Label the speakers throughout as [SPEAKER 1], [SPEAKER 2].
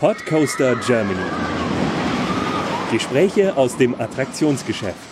[SPEAKER 1] Podcoaster Germany. Gespräche aus dem Attraktionsgeschäft.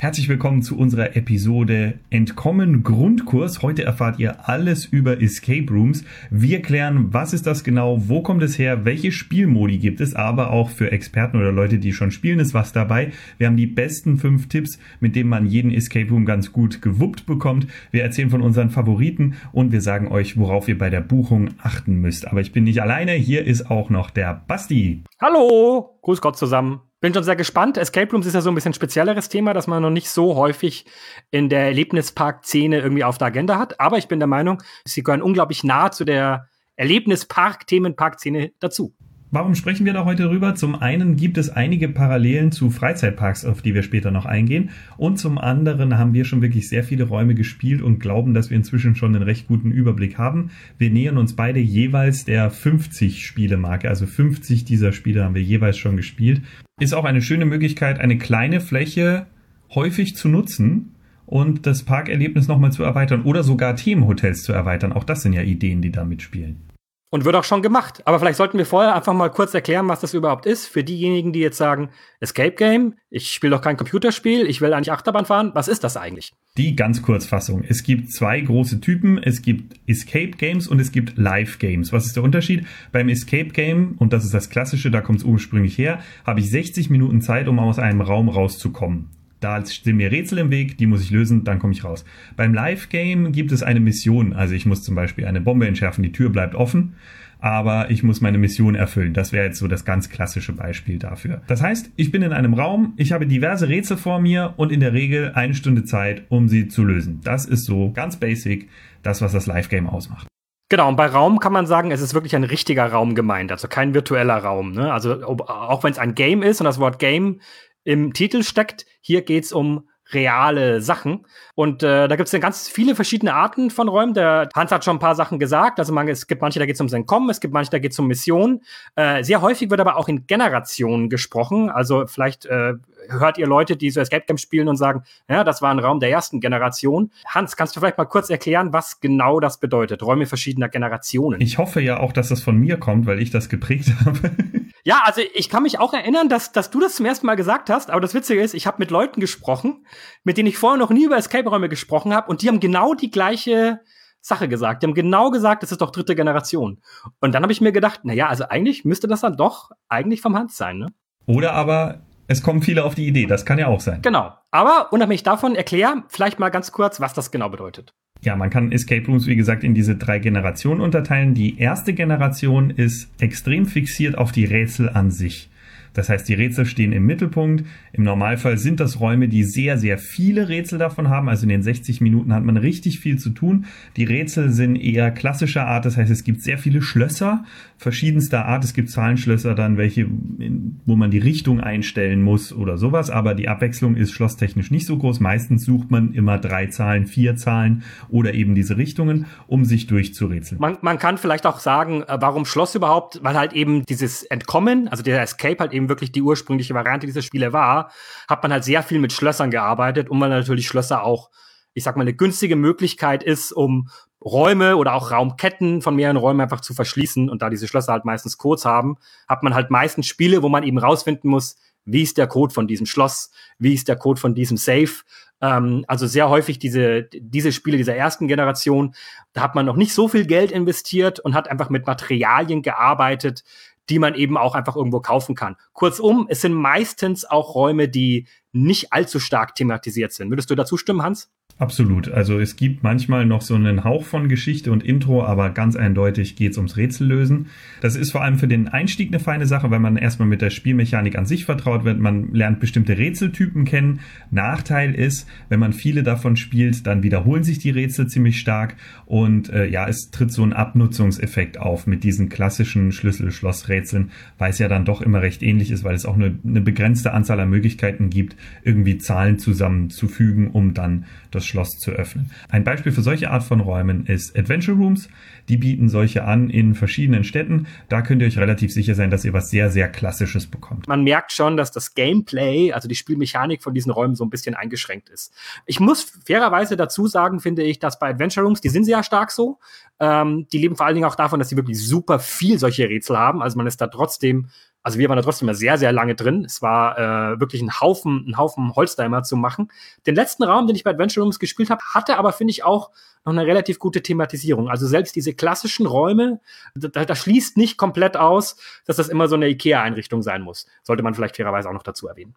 [SPEAKER 2] Herzlich willkommen zu unserer Episode Entkommen Grundkurs. Heute erfahrt ihr alles über Escape Rooms. Wir klären, was ist das genau, wo kommt es her, welche Spielmodi gibt es, aber auch für Experten oder Leute, die schon spielen, ist was dabei. Wir haben die besten fünf Tipps, mit denen man jeden Escape Room ganz gut gewuppt bekommt. Wir erzählen von unseren Favoriten und wir sagen euch, worauf ihr bei der Buchung achten müsst. Aber ich bin nicht alleine, hier ist auch noch der Basti.
[SPEAKER 3] Hallo, Grüß Gott zusammen. Bin schon sehr gespannt. Escape Rooms ist ja so ein bisschen spezielleres Thema, das man noch nicht so häufig in der Erlebnispark-Szene irgendwie auf der Agenda hat. Aber ich bin der Meinung, sie gehören unglaublich nah zu der Erlebnispark-Themenpark-Szene dazu.
[SPEAKER 2] Warum sprechen wir da heute drüber? Zum einen gibt es einige Parallelen zu Freizeitparks, auf die wir später noch eingehen. Und zum anderen haben wir schon wirklich sehr viele Räume gespielt und glauben, dass wir inzwischen schon einen recht guten Überblick haben. Wir nähern uns beide jeweils der 50 Spielemarke. Also 50 dieser Spiele haben wir jeweils schon gespielt. Ist auch eine schöne Möglichkeit, eine kleine Fläche häufig zu nutzen und das Parkerlebnis nochmal zu erweitern oder sogar Themenhotels zu erweitern. Auch das sind ja Ideen, die da mitspielen.
[SPEAKER 3] Und wird auch schon gemacht. Aber vielleicht sollten wir vorher einfach mal kurz erklären, was das überhaupt ist. Für diejenigen, die jetzt sagen, Escape Game, ich spiele doch kein Computerspiel, ich will eigentlich Achterbahn fahren. Was ist das eigentlich?
[SPEAKER 2] Die ganz Kurzfassung. Es gibt zwei große Typen. Es gibt Escape Games und es gibt Live Games. Was ist der Unterschied? Beim Escape Game, und das ist das Klassische, da kommt es ursprünglich her, habe ich 60 Minuten Zeit, um aus einem Raum rauszukommen. Da sind mir Rätsel im Weg, die muss ich lösen, dann komme ich raus. Beim Live-Game gibt es eine Mission. Also ich muss zum Beispiel eine Bombe entschärfen, die Tür bleibt offen, aber ich muss meine Mission erfüllen. Das wäre jetzt so das ganz klassische Beispiel dafür. Das heißt, ich bin in einem Raum, ich habe diverse Rätsel vor mir und in der Regel eine Stunde Zeit, um sie zu lösen. Das ist so ganz basic das, was das Live-Game ausmacht.
[SPEAKER 3] Genau, und bei Raum kann man sagen, es ist wirklich ein richtiger Raum gemeint, also kein virtueller Raum. Ne? Also auch wenn es ein Game ist und das Wort Game im Titel steckt. Hier geht's um reale Sachen. Und äh, da gibt es ganz viele verschiedene Arten von Räumen. Der Hans hat schon ein paar Sachen gesagt. Also man, es gibt manche, da geht es ums Entkommen, es gibt manche, da geht es um Missionen. Äh, sehr häufig wird aber auch in Generationen gesprochen. Also vielleicht äh, hört ihr Leute, die so Escape Games spielen und sagen, ja, das war ein Raum der ersten Generation. Hans, kannst du vielleicht mal kurz erklären, was genau das bedeutet? Räume verschiedener Generationen.
[SPEAKER 2] Ich hoffe ja auch, dass das von mir kommt, weil ich das geprägt habe.
[SPEAKER 3] Ja, also ich kann mich auch erinnern, dass, dass du das zum ersten Mal gesagt hast, aber das Witzige ist, ich habe mit Leuten gesprochen, mit denen ich vorher noch nie über Escape-Räume gesprochen habe und die haben genau die gleiche Sache gesagt. Die haben genau gesagt, das ist doch dritte Generation. Und dann habe ich mir gedacht, na ja, also eigentlich müsste das dann doch eigentlich vom Hans sein, ne?
[SPEAKER 2] Oder aber es kommen viele auf die Idee, das kann ja auch sein.
[SPEAKER 3] Genau. Aber unabhängig davon, erklär vielleicht mal ganz kurz, was das genau bedeutet.
[SPEAKER 2] Ja, man kann Escape Rooms, wie gesagt, in diese drei Generationen unterteilen. Die erste Generation ist extrem fixiert auf die Rätsel an sich. Das heißt, die Rätsel stehen im Mittelpunkt. Im Normalfall sind das Räume, die sehr, sehr viele Rätsel davon haben. Also in den 60 Minuten hat man richtig viel zu tun. Die Rätsel sind eher klassischer Art. Das heißt, es gibt sehr viele Schlösser verschiedenster Art. Es gibt Zahlenschlösser dann, welche, wo man die Richtung einstellen muss oder sowas. Aber die Abwechslung ist schlosstechnisch nicht so groß. Meistens sucht man immer drei Zahlen, vier Zahlen oder eben diese Richtungen, um sich durchzurätseln.
[SPEAKER 3] Man, man kann vielleicht auch sagen, äh, warum Schloss überhaupt? Weil halt eben dieses Entkommen, also der Escape halt eben eben wirklich die ursprüngliche Variante dieser Spiele war, hat man halt sehr viel mit Schlössern gearbeitet und weil natürlich Schlösser auch, ich sag mal, eine günstige Möglichkeit ist, um Räume oder auch Raumketten von mehreren Räumen einfach zu verschließen. Und da diese Schlösser halt meistens Codes haben, hat man halt meistens Spiele, wo man eben rausfinden muss, wie ist der Code von diesem Schloss, wie ist der Code von diesem Safe. Ähm, also sehr häufig diese, diese Spiele dieser ersten Generation, da hat man noch nicht so viel Geld investiert und hat einfach mit Materialien gearbeitet, die man eben auch einfach irgendwo kaufen kann. Kurzum, es sind meistens auch Räume, die nicht allzu stark thematisiert sind. Würdest du dazu stimmen, Hans?
[SPEAKER 2] Absolut. Also es gibt manchmal noch so einen Hauch von Geschichte und Intro, aber ganz eindeutig geht's ums Rätsellösen. Das ist vor allem für den Einstieg eine feine Sache, weil man erstmal mit der Spielmechanik an sich vertraut wird. Man lernt bestimmte Rätseltypen kennen. Nachteil ist, wenn man viele davon spielt, dann wiederholen sich die Rätsel ziemlich stark und äh, ja, es tritt so ein Abnutzungseffekt auf mit diesen klassischen Schlüssel-Schloss-Rätseln, weil es ja dann doch immer recht ähnlich ist, weil es auch eine, eine begrenzte Anzahl an Möglichkeiten gibt, irgendwie Zahlen zusammenzufügen, um dann das Schloss zu öffnen. Ein Beispiel für solche Art von Räumen ist Adventure Rooms. Die bieten solche an in verschiedenen Städten. Da könnt ihr euch relativ sicher sein, dass ihr was sehr, sehr Klassisches bekommt.
[SPEAKER 3] Man merkt schon, dass das Gameplay, also die Spielmechanik von diesen Räumen so ein bisschen eingeschränkt ist. Ich muss fairerweise dazu sagen, finde ich, dass bei Adventure Rooms, die sind sehr stark so. Ähm, die leben vor allen Dingen auch davon, dass sie wirklich super viel solche Rätsel haben. Also man ist da trotzdem also wir waren da trotzdem sehr, sehr lange drin. Es war äh, wirklich ein Haufen, ein Haufen Holzheimer zu machen. Den letzten Raum, den ich bei Adventure Rooms gespielt habe, hatte aber, finde ich, auch noch eine relativ gute Thematisierung. Also selbst diese klassischen Räume, da, da schließt nicht komplett aus, dass das immer so eine IKEA-Einrichtung sein muss. Sollte man vielleicht fairerweise auch noch dazu erwähnen.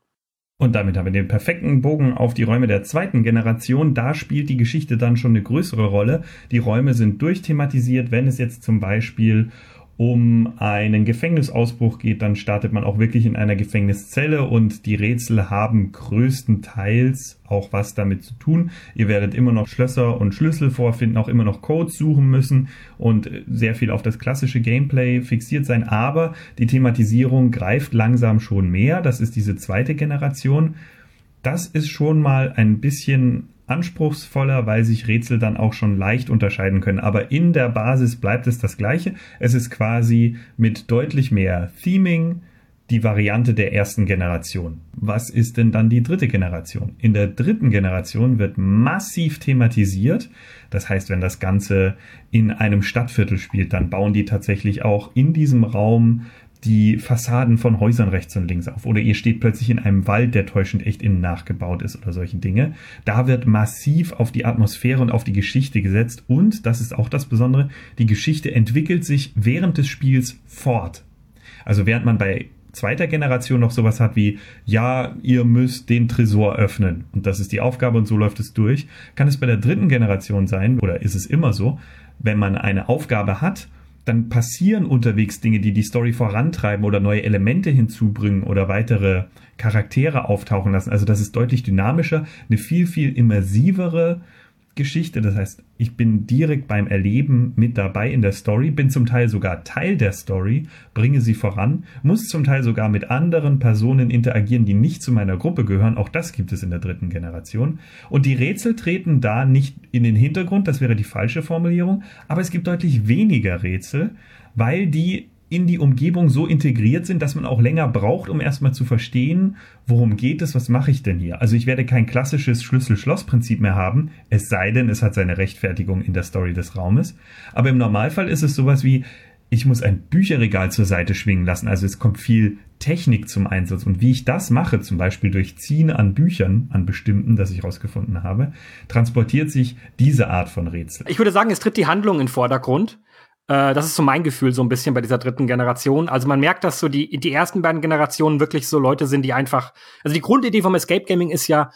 [SPEAKER 2] Und damit haben wir den perfekten Bogen auf die Räume der zweiten Generation. Da spielt die Geschichte dann schon eine größere Rolle. Die Räume sind durchthematisiert, wenn es jetzt zum Beispiel um einen Gefängnisausbruch geht, dann startet man auch wirklich in einer Gefängniszelle und die Rätsel haben größtenteils auch was damit zu tun. Ihr werdet immer noch Schlösser und Schlüssel vorfinden, auch immer noch Codes suchen müssen und sehr viel auf das klassische Gameplay fixiert sein, aber die Thematisierung greift langsam schon mehr. Das ist diese zweite Generation. Das ist schon mal ein bisschen anspruchsvoller, weil sich Rätsel dann auch schon leicht unterscheiden können. Aber in der Basis bleibt es das gleiche. Es ist quasi mit deutlich mehr Theming die Variante der ersten Generation. Was ist denn dann die dritte Generation? In der dritten Generation wird massiv thematisiert. Das heißt, wenn das Ganze in einem Stadtviertel spielt, dann bauen die tatsächlich auch in diesem Raum die Fassaden von Häusern rechts und links auf. Oder ihr steht plötzlich in einem Wald, der täuschend echt innen nachgebaut ist oder solche Dinge. Da wird massiv auf die Atmosphäre und auf die Geschichte gesetzt. Und, das ist auch das Besondere, die Geschichte entwickelt sich während des Spiels fort. Also während man bei zweiter Generation noch sowas hat wie, ja, ihr müsst den Tresor öffnen und das ist die Aufgabe und so läuft es durch, kann es bei der dritten Generation sein, oder ist es immer so, wenn man eine Aufgabe hat dann passieren unterwegs Dinge, die die Story vorantreiben oder neue Elemente hinzubringen oder weitere Charaktere auftauchen lassen. Also das ist deutlich dynamischer, eine viel, viel immersivere Geschichte. Das heißt, ich bin direkt beim Erleben mit dabei in der Story, bin zum Teil sogar Teil der Story, bringe sie voran, muss zum Teil sogar mit anderen Personen interagieren, die nicht zu meiner Gruppe gehören. Auch das gibt es in der dritten Generation. Und die Rätsel treten da nicht in den Hintergrund, das wäre die falsche Formulierung, aber es gibt deutlich weniger Rätsel, weil die in die Umgebung so integriert sind, dass man auch länger braucht, um erstmal zu verstehen, worum geht es, was mache ich denn hier. Also ich werde kein klassisches Schlüssel-Schloss-Prinzip mehr haben, es sei denn, es hat seine Rechtfertigung in der Story des Raumes. Aber im Normalfall ist es sowas wie, ich muss ein Bücherregal zur Seite schwingen lassen, also es kommt viel Technik zum Einsatz. Und wie ich das mache, zum Beispiel durch Ziehen an Büchern, an bestimmten, das ich herausgefunden habe, transportiert sich diese Art von Rätsel.
[SPEAKER 3] Ich würde sagen, es tritt die Handlung in Vordergrund. Äh, das ist so mein Gefühl so ein bisschen bei dieser dritten Generation. Also man merkt, dass so die, die ersten beiden Generationen wirklich so Leute sind, die einfach, also die Grundidee vom Escape Gaming ist ja,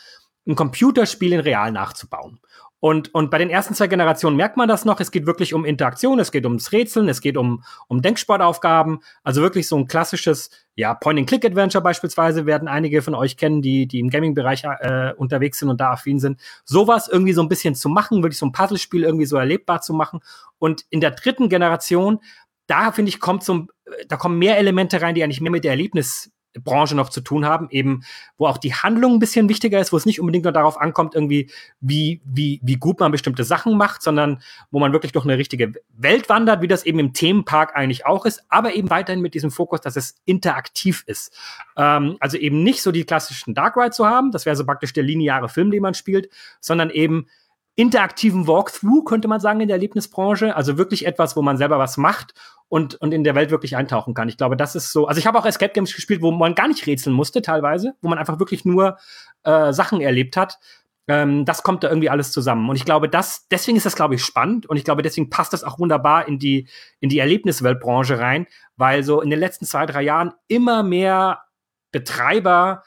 [SPEAKER 3] ein Computerspiel in real nachzubauen. Und, und bei den ersten zwei Generationen merkt man das noch. Es geht wirklich um Interaktion, es geht ums Rätseln, es geht um, um Denksportaufgaben. Also wirklich so ein klassisches, ja, Point-and-Click-Adventure beispielsweise werden einige von euch kennen, die, die im Gaming-Bereich äh, unterwegs sind und da affin sind. Sowas irgendwie so ein bisschen zu machen, wirklich so ein Puzzlespiel irgendwie so erlebbar zu machen. Und in der dritten Generation, da finde ich, kommt so, da kommen mehr Elemente rein, die eigentlich mehr mit der Erlebnis Branche noch zu tun haben, eben wo auch die Handlung ein bisschen wichtiger ist, wo es nicht unbedingt nur darauf ankommt, irgendwie, wie, wie, wie gut man bestimmte Sachen macht, sondern wo man wirklich durch eine richtige Welt wandert, wie das eben im Themenpark eigentlich auch ist, aber eben weiterhin mit diesem Fokus, dass es interaktiv ist. Ähm, also eben nicht so die klassischen Dark Ride zu haben, das wäre so praktisch der lineare Film, den man spielt, sondern eben interaktiven Walkthrough, könnte man sagen, in der Erlebnisbranche. Also wirklich etwas, wo man selber was macht und, und in der Welt wirklich eintauchen kann. Ich glaube, das ist so. Also ich habe auch Escape Games gespielt, wo man gar nicht rätseln musste, teilweise, wo man einfach wirklich nur äh, Sachen erlebt hat. Ähm, das kommt da irgendwie alles zusammen. Und ich glaube, das, deswegen ist das, glaube ich, spannend. Und ich glaube, deswegen passt das auch wunderbar in die, in die Erlebnisweltbranche rein, weil so in den letzten zwei, drei Jahren immer mehr Betreiber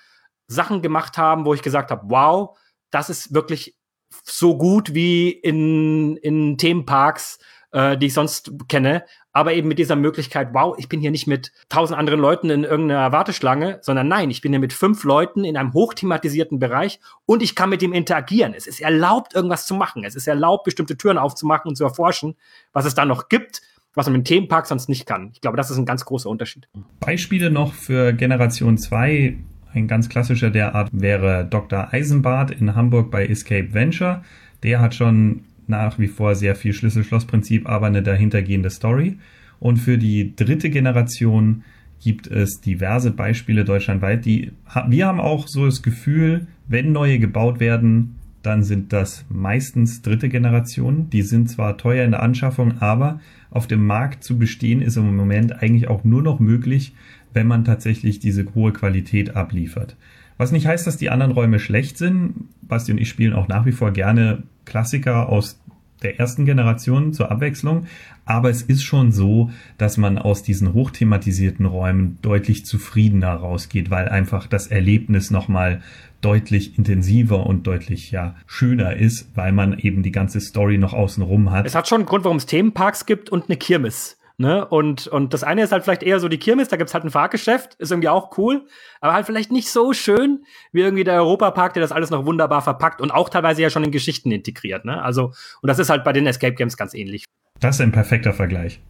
[SPEAKER 3] Sachen gemacht haben, wo ich gesagt habe, wow, das ist wirklich so gut wie in, in Themenparks, äh, die ich sonst kenne. Aber eben mit dieser Möglichkeit, wow, ich bin hier nicht mit tausend anderen Leuten in irgendeiner Warteschlange, sondern nein, ich bin hier mit fünf Leuten in einem hochthematisierten Bereich und ich kann mit dem interagieren. Es ist erlaubt, irgendwas zu machen. Es ist erlaubt, bestimmte Türen aufzumachen und zu erforschen, was es da noch gibt, was man im Themenpark sonst nicht kann. Ich glaube, das ist ein ganz großer Unterschied.
[SPEAKER 2] Beispiele noch für Generation 2 Ein ganz klassischer der Art wäre Dr. Eisenbart in Hamburg bei Escape Venture. Der hat schon nach wie vor sehr viel Schlüssel-Schloss-Prinzip, aber eine dahintergehende Story. Und für die dritte Generation gibt es diverse Beispiele deutschlandweit, die wir haben auch so das Gefühl, wenn neue gebaut werden, dann sind das meistens dritte Generation. Die sind zwar teuer in der Anschaffung, aber auf dem Markt zu bestehen ist im Moment eigentlich auch nur noch möglich, wenn man tatsächlich diese hohe Qualität abliefert. Was nicht heißt, dass die anderen Räume schlecht sind. Basti und ich spielen auch nach wie vor gerne Klassiker aus der ersten Generation zur Abwechslung. Aber es ist schon so, dass man aus diesen hochthematisierten Räumen deutlich zufriedener rausgeht, weil einfach das Erlebnis nochmal deutlich intensiver und deutlich ja schöner ist, weil man eben die ganze Story noch außenrum hat.
[SPEAKER 3] Es hat schon einen Grund, warum es Themenparks gibt und eine Kirmes. Ne? Und, und das eine ist halt vielleicht eher so die Kirmes, da gibt's halt ein Fahrgeschäft, ist irgendwie auch cool, aber halt vielleicht nicht so schön wie irgendwie der Europapark, der das alles noch wunderbar verpackt und auch teilweise ja schon in Geschichten integriert. Ne? Also, und das ist halt bei den Escape Games ganz ähnlich.
[SPEAKER 2] Das ist ein perfekter Vergleich.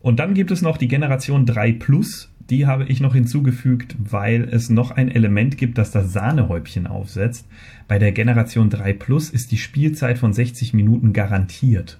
[SPEAKER 2] Und dann gibt es noch die Generation 3 Plus, die habe ich noch hinzugefügt, weil es noch ein Element gibt, das das Sahnehäubchen aufsetzt. Bei der Generation 3 Plus ist die Spielzeit von 60 Minuten garantiert.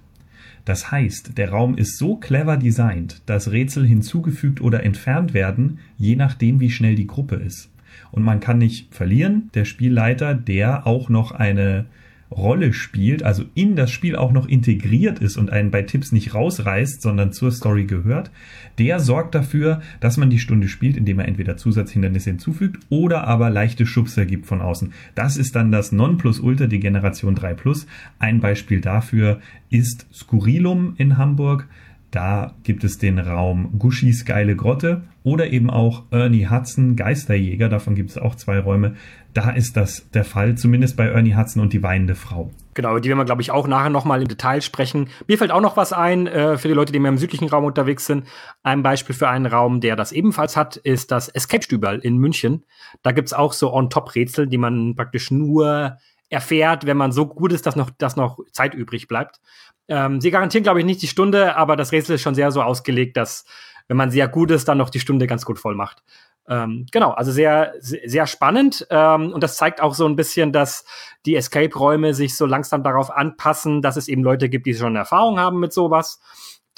[SPEAKER 2] Das heißt, der Raum ist so clever designt, dass Rätsel hinzugefügt oder entfernt werden, je nachdem wie schnell die Gruppe ist. Und man kann nicht verlieren. Der Spielleiter, der auch noch eine Rolle spielt, also in das Spiel auch noch integriert ist und einen bei Tipps nicht rausreißt, sondern zur Story gehört, der sorgt dafür, dass man die Stunde spielt, indem er entweder Zusatzhindernisse hinzufügt oder aber leichte Schubser gibt von außen. Das ist dann das Nonplusultra, die Generation 3 Plus. Ein Beispiel dafür ist Skurrilum in Hamburg. Da gibt es den Raum Gushis geile Grotte oder eben auch Ernie Hudson Geisterjäger. Davon gibt es auch zwei Räume. Da ist das der Fall, zumindest bei Ernie Hudson und die weinende Frau.
[SPEAKER 3] Genau, über die werden wir, glaube ich, auch nachher nochmal im Detail sprechen. Mir fällt auch noch was ein äh, für die Leute, die mehr im südlichen Raum unterwegs sind. Ein Beispiel für einen Raum, der das ebenfalls hat, ist das Escape-Stüberl in München. Da gibt es auch so On-Top-Rätsel, die man praktisch nur erfährt, wenn man so gut ist, dass noch, dass noch Zeit übrig bleibt. Ähm, sie garantieren, glaube ich, nicht die Stunde, aber das Rätsel ist schon sehr so ausgelegt, dass, wenn man sehr gut ist, dann noch die Stunde ganz gut voll macht. Ähm, genau, also sehr, sehr spannend. Ähm, und das zeigt auch so ein bisschen, dass die Escape-Räume sich so langsam darauf anpassen, dass es eben Leute gibt, die schon Erfahrung haben mit sowas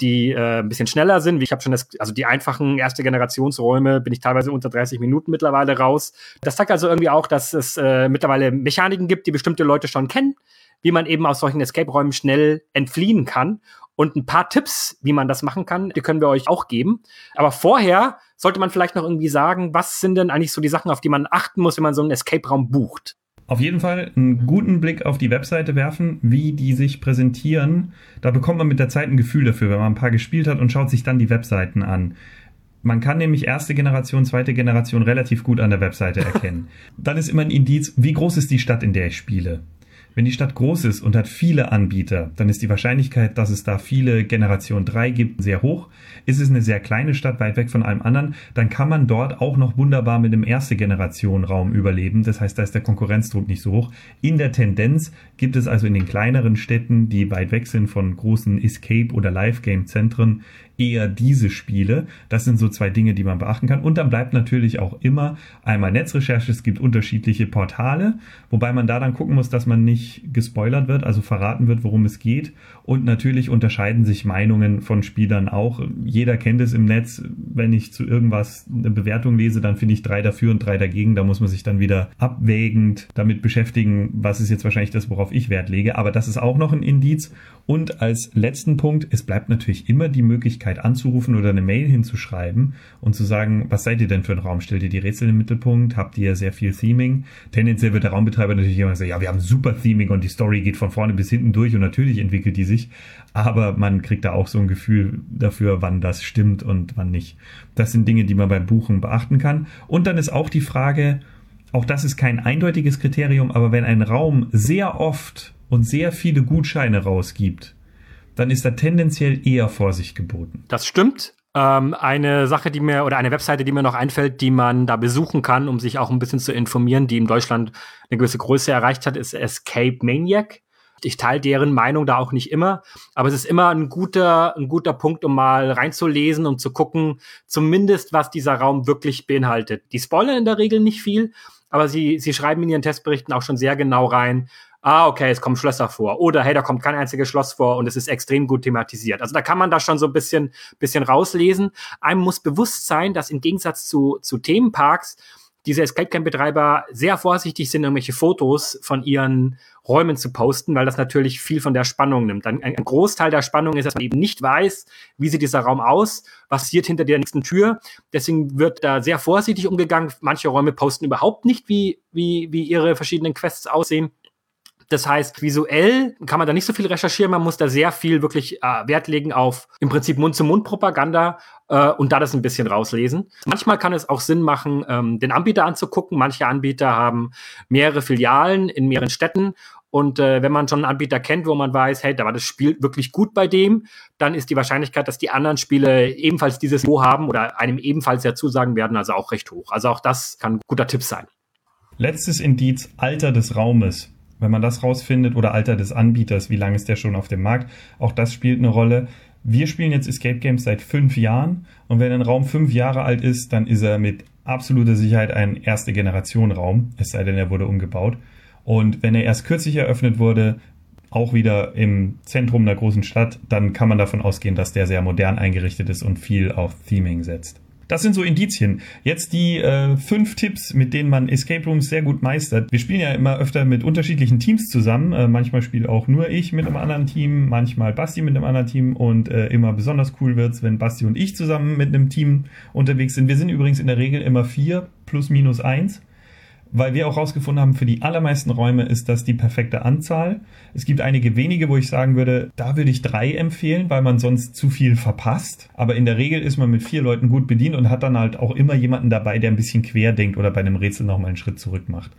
[SPEAKER 3] die äh, ein bisschen schneller sind. Ich habe schon das, also die einfachen erste Generationsräume bin ich teilweise unter 30 Minuten mittlerweile raus. Das zeigt also irgendwie auch, dass es äh, mittlerweile Mechaniken gibt, die bestimmte Leute schon kennen, wie man eben aus solchen Escape-Räumen schnell entfliehen kann. Und ein paar Tipps, wie man das machen kann, die können wir euch auch geben. Aber vorher sollte man vielleicht noch irgendwie sagen, was sind denn eigentlich so die Sachen, auf die man achten muss, wenn man so einen Escape-Raum bucht?
[SPEAKER 2] Auf jeden Fall einen guten Blick auf die Webseite werfen, wie die sich präsentieren. Da bekommt man mit der Zeit ein Gefühl dafür, wenn man ein paar gespielt hat und schaut sich dann die Webseiten an. Man kann nämlich erste Generation, zweite Generation relativ gut an der Webseite erkennen. dann ist immer ein Indiz, wie groß ist die Stadt, in der ich spiele. Wenn die Stadt groß ist und hat viele Anbieter, dann ist die Wahrscheinlichkeit, dass es da viele Generation 3 gibt, sehr hoch. Ist es eine sehr kleine Stadt, weit weg von allem anderen, dann kann man dort auch noch wunderbar mit dem erste Generation Raum überleben. Das heißt, da ist der Konkurrenzdruck nicht so hoch. In der Tendenz gibt es also in den kleineren Städten, die weit weg sind von großen Escape- oder Live-Game-Zentren, eher diese Spiele. Das sind so zwei Dinge, die man beachten kann. Und dann bleibt natürlich auch immer einmal Netzrecherche. Es gibt unterschiedliche Portale, wobei man da dann gucken muss, dass man nicht gespoilert wird, also verraten wird, worum es geht. Und natürlich unterscheiden sich Meinungen von Spielern auch. Jeder kennt es im Netz. Wenn ich zu irgendwas eine Bewertung lese, dann finde ich drei dafür und drei dagegen. Da muss man sich dann wieder abwägend damit beschäftigen, was ist jetzt wahrscheinlich das, worauf ich Wert lege. Aber das ist auch noch ein Indiz. Und als letzten Punkt, es bleibt natürlich immer die Möglichkeit anzurufen oder eine Mail hinzuschreiben und zu sagen, was seid ihr denn für ein Raum? Stellt ihr die Rätsel im Mittelpunkt? Habt ihr sehr viel Theming? Tendenziell wird der Raumbetreiber natürlich immer sagen, ja, wir haben super Theming und die Story geht von vorne bis hinten durch und natürlich entwickelt die sich. Aber man kriegt da auch so ein Gefühl dafür, wann das stimmt und wann nicht. Das sind Dinge, die man beim Buchen beachten kann. Und dann ist auch die Frage, auch das ist kein eindeutiges Kriterium, aber wenn ein Raum sehr oft und sehr viele Gutscheine rausgibt, dann ist da tendenziell eher Vorsicht geboten.
[SPEAKER 3] Das stimmt. Ähm, eine Sache, die mir oder eine Webseite, die mir noch einfällt, die man da besuchen kann, um sich auch ein bisschen zu informieren, die in Deutschland eine gewisse Größe erreicht hat, ist Escape Maniac. Ich teile deren Meinung da auch nicht immer, aber es ist immer ein guter, ein guter Punkt, um mal reinzulesen und zu gucken, zumindest was dieser Raum wirklich beinhaltet. Die spoilern in der Regel nicht viel, aber sie, sie schreiben in ihren Testberichten auch schon sehr genau rein, ah, okay, es kommen Schlösser vor. Oder hey, da kommt kein einziges Schloss vor und es ist extrem gut thematisiert. Also da kann man da schon so ein bisschen, bisschen rauslesen. Einem muss bewusst sein, dass im Gegensatz zu, zu Themenparks diese Escape Camp Betreiber sehr vorsichtig sind, irgendwelche Fotos von ihren Räumen zu posten, weil das natürlich viel von der Spannung nimmt. Ein, ein Großteil der Spannung ist, dass man eben nicht weiß, wie sieht dieser Raum aus, was passiert hinter der nächsten Tür. Deswegen wird da sehr vorsichtig umgegangen. Manche Räume posten überhaupt nicht, wie, wie, wie ihre verschiedenen Quests aussehen. Das heißt, visuell kann man da nicht so viel recherchieren, man muss da sehr viel wirklich äh, Wert legen auf im Prinzip Mund-zu-Mund-Propaganda äh, und da das ein bisschen rauslesen. Manchmal kann es auch Sinn machen, ähm, den Anbieter anzugucken. Manche Anbieter haben mehrere Filialen in mehreren Städten und äh, wenn man schon einen Anbieter kennt, wo man weiß, hey, da war das Spiel wirklich gut bei dem, dann ist die Wahrscheinlichkeit, dass die anderen Spiele ebenfalls dieses Niveau haben oder einem ebenfalls ja zusagen werden, also auch recht hoch. Also auch das kann ein guter Tipp sein.
[SPEAKER 2] Letztes Indiz, Alter des Raumes wenn man das rausfindet, oder Alter des Anbieters, wie lange ist der schon auf dem Markt, auch das spielt eine Rolle. Wir spielen jetzt Escape Games seit fünf Jahren und wenn ein Raum fünf Jahre alt ist, dann ist er mit absoluter Sicherheit ein erste Generation Raum, es sei denn, er wurde umgebaut. Und wenn er erst kürzlich eröffnet wurde, auch wieder im Zentrum einer großen Stadt, dann kann man davon ausgehen, dass der sehr modern eingerichtet ist und viel auf Theming setzt. Das sind so Indizien. Jetzt die äh, fünf Tipps, mit denen man Escape Rooms sehr gut meistert. Wir spielen ja immer öfter mit unterschiedlichen Teams zusammen. Äh, manchmal spiele auch nur ich mit einem anderen Team, manchmal Basti mit einem anderen Team und äh, immer besonders cool wird's, wenn Basti und ich zusammen mit einem Team unterwegs sind. Wir sind übrigens in der Regel immer vier plus minus eins weil wir auch rausgefunden haben, für die allermeisten Räume ist das die perfekte Anzahl. Es gibt einige wenige, wo ich sagen würde, da würde ich drei empfehlen, weil man sonst zu viel verpasst. Aber in der Regel ist man mit vier Leuten gut bedient und hat dann halt auch immer jemanden dabei, der ein bisschen quer denkt oder bei einem Rätsel nochmal einen Schritt zurück macht.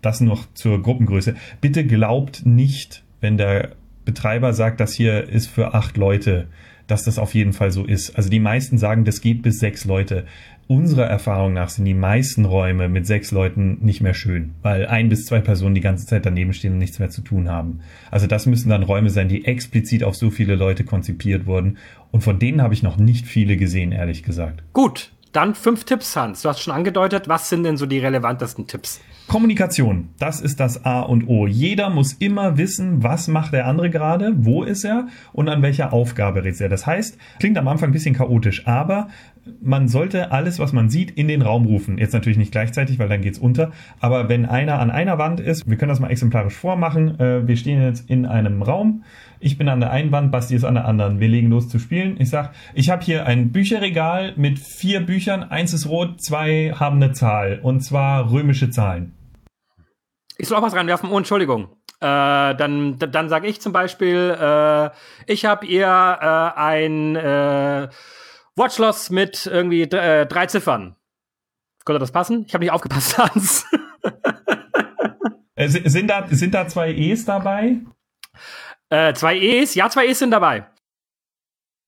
[SPEAKER 2] Das noch zur Gruppengröße. Bitte glaubt nicht, wenn der Betreiber sagt, das hier ist für acht Leute, dass das auf jeden Fall so ist. Also die meisten sagen, das geht bis sechs Leute unserer Erfahrung nach sind die meisten Räume mit sechs Leuten nicht mehr schön, weil ein bis zwei Personen die ganze Zeit daneben stehen und nichts mehr zu tun haben. Also das müssen dann Räume sein, die explizit auf so viele Leute konzipiert wurden. Und von denen habe ich noch nicht viele gesehen, ehrlich gesagt.
[SPEAKER 3] Gut, dann fünf Tipps, Hans. Du hast schon angedeutet, was sind denn so die relevantesten Tipps?
[SPEAKER 2] Kommunikation, das ist das A und O. Jeder muss immer wissen, was macht der andere gerade, wo ist er und an welcher Aufgabe redet er. Das heißt, klingt am Anfang ein bisschen chaotisch, aber man sollte alles, was man sieht, in den Raum rufen. Jetzt natürlich nicht gleichzeitig, weil dann geht's unter. Aber wenn einer an einer Wand ist, wir können das mal exemplarisch vormachen. Äh, wir stehen jetzt in einem Raum. Ich bin an der einen Wand, Basti ist an der anderen. Wir legen los zu spielen. Ich sag, ich habe hier ein Bücherregal mit vier Büchern. Eins ist rot, zwei haben eine Zahl. Und zwar römische Zahlen.
[SPEAKER 3] Ich soll auch was reinwerfen. Oh, Entschuldigung. Äh, dann dann sage ich zum Beispiel, äh, ich habe ihr äh, ein äh, Watchloss mit irgendwie äh, drei Ziffern. Könnte das passen? Ich habe nicht aufgepasst, Hans.
[SPEAKER 2] Äh, sind, da, sind da zwei E's dabei?
[SPEAKER 3] Äh, zwei E's? Ja, zwei E's sind dabei.